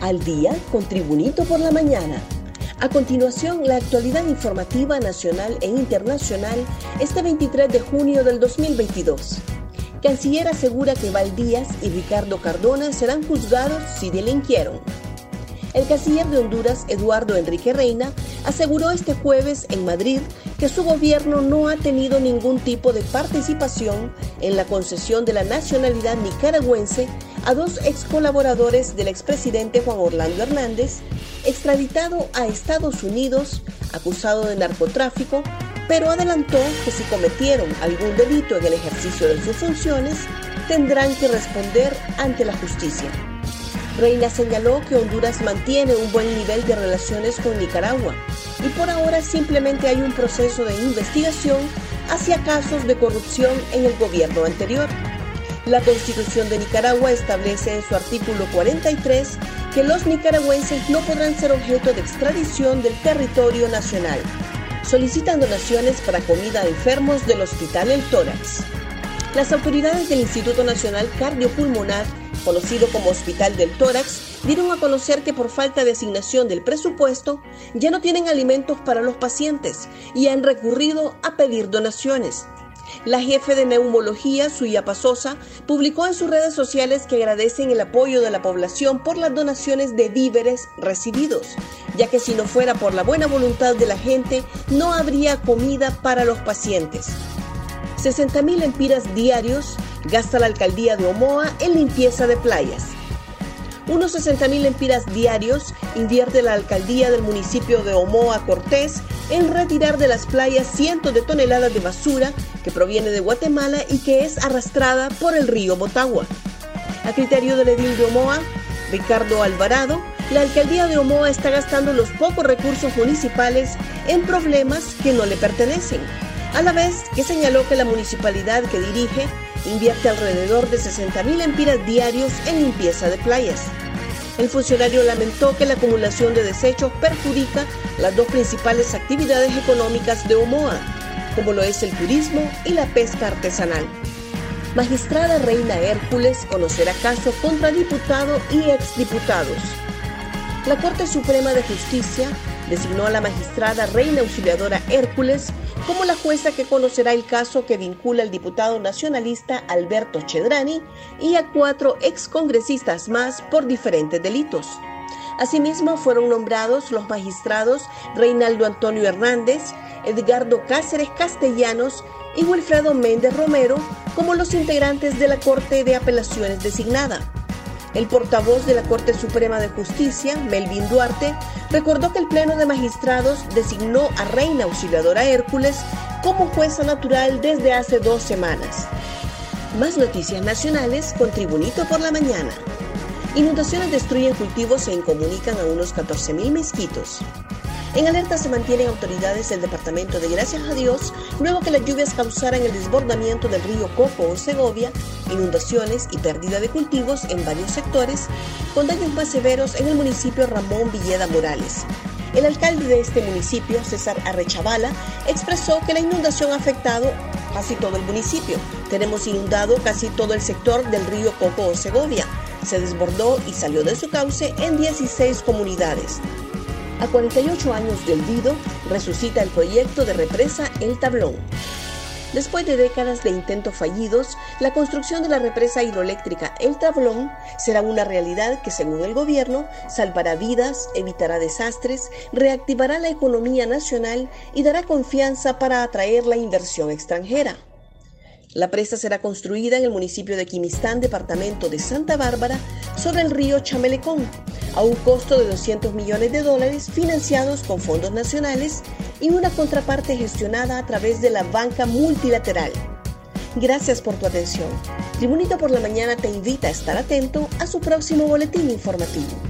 Al día con Tribunito por la mañana. A continuación, la actualidad informativa nacional e internacional este 23 de junio del 2022. Canciller asegura que Valdías y Ricardo Cardona serán juzgados si delinquieron. El canciller de Honduras, Eduardo Enrique Reina, aseguró este jueves en Madrid que su gobierno no ha tenido ningún tipo de participación en la concesión de la nacionalidad nicaragüense a dos ex colaboradores del expresidente Juan Orlando Hernández, extraditado a Estados Unidos, acusado de narcotráfico, pero adelantó que si cometieron algún delito en el ejercicio de sus funciones, tendrán que responder ante la justicia. Reina señaló que Honduras mantiene un buen nivel de relaciones con Nicaragua y por ahora simplemente hay un proceso de investigación hacia casos de corrupción en el gobierno anterior. La Constitución de Nicaragua establece en su artículo 43 que los nicaragüenses no podrán ser objeto de extradición del territorio nacional. Solicitan donaciones para comida a enfermos del Hospital El Tórax. Las autoridades del Instituto Nacional Cardiopulmonar conocido como Hospital del Tórax, dieron a conocer que por falta de asignación del presupuesto ya no tienen alimentos para los pacientes y han recurrido a pedir donaciones. La jefe de neumología, Suya Pasosa, publicó en sus redes sociales que agradecen el apoyo de la población por las donaciones de víveres recibidos, ya que si no fuera por la buena voluntad de la gente, no habría comida para los pacientes. 60.000 empiras diarios gasta la alcaldía de Omoa en limpieza de playas. Unos 60.000 empiras diarios invierte la alcaldía del municipio de Omoa Cortés en retirar de las playas cientos de toneladas de basura que proviene de Guatemala y que es arrastrada por el río Motagua. A criterio del edil de Omoa, Ricardo Alvarado, la alcaldía de Omoa está gastando los pocos recursos municipales en problemas que no le pertenecen a la vez que señaló que la municipalidad que dirige invierte alrededor de 60.000 empiras diarios en limpieza de playas. El funcionario lamentó que la acumulación de desechos perjudica las dos principales actividades económicas de Omoa, como lo es el turismo y la pesca artesanal. Magistrada Reina Hércules conocerá caso contra diputado y exdiputados. La Corte Suprema de Justicia designó a la magistrada Reina Auxiliadora Hércules como la jueza que conocerá el caso que vincula al diputado nacionalista Alberto Chedrani y a cuatro excongresistas más por diferentes delitos. Asimismo, fueron nombrados los magistrados Reinaldo Antonio Hernández, Edgardo Cáceres Castellanos y Wilfredo Méndez Romero como los integrantes de la Corte de Apelaciones designada. El portavoz de la Corte Suprema de Justicia, Melvin Duarte, recordó que el Pleno de Magistrados designó a Reina Auxiliadora Hércules como jueza natural desde hace dos semanas. Más noticias nacionales con Tribunito por la Mañana. Inundaciones destruyen cultivos e incomunican a unos 14.000 mezquitos. En alerta se mantienen autoridades del departamento de Gracias a Dios luego que las lluvias causaran el desbordamiento del río Coco o Segovia, inundaciones y pérdida de cultivos en varios sectores, con daños más severos en el municipio Ramón Villeda Morales. El alcalde de este municipio, César Arrechavala, expresó que la inundación ha afectado casi todo el municipio. Tenemos inundado casi todo el sector del río Coco o Segovia. Se desbordó y salió de su cauce en 16 comunidades. A 48 años de olvido, resucita el proyecto de represa El Tablón. Después de décadas de intentos fallidos, la construcción de la represa hidroeléctrica El Tablón será una realidad que, según el gobierno, salvará vidas, evitará desastres, reactivará la economía nacional y dará confianza para atraer la inversión extranjera. La presa será construida en el municipio de Quimistán, departamento de Santa Bárbara, sobre el río Chamelecón, a un costo de 200 millones de dólares financiados con fondos nacionales y una contraparte gestionada a través de la banca multilateral. Gracias por tu atención. Tribunito por la Mañana te invita a estar atento a su próximo boletín informativo.